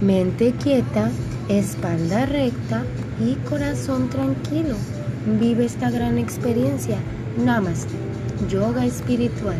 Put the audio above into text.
mente quieta, espalda recta y corazón tranquilo. Vive esta gran experiencia. Namaste. Yoga espiritual.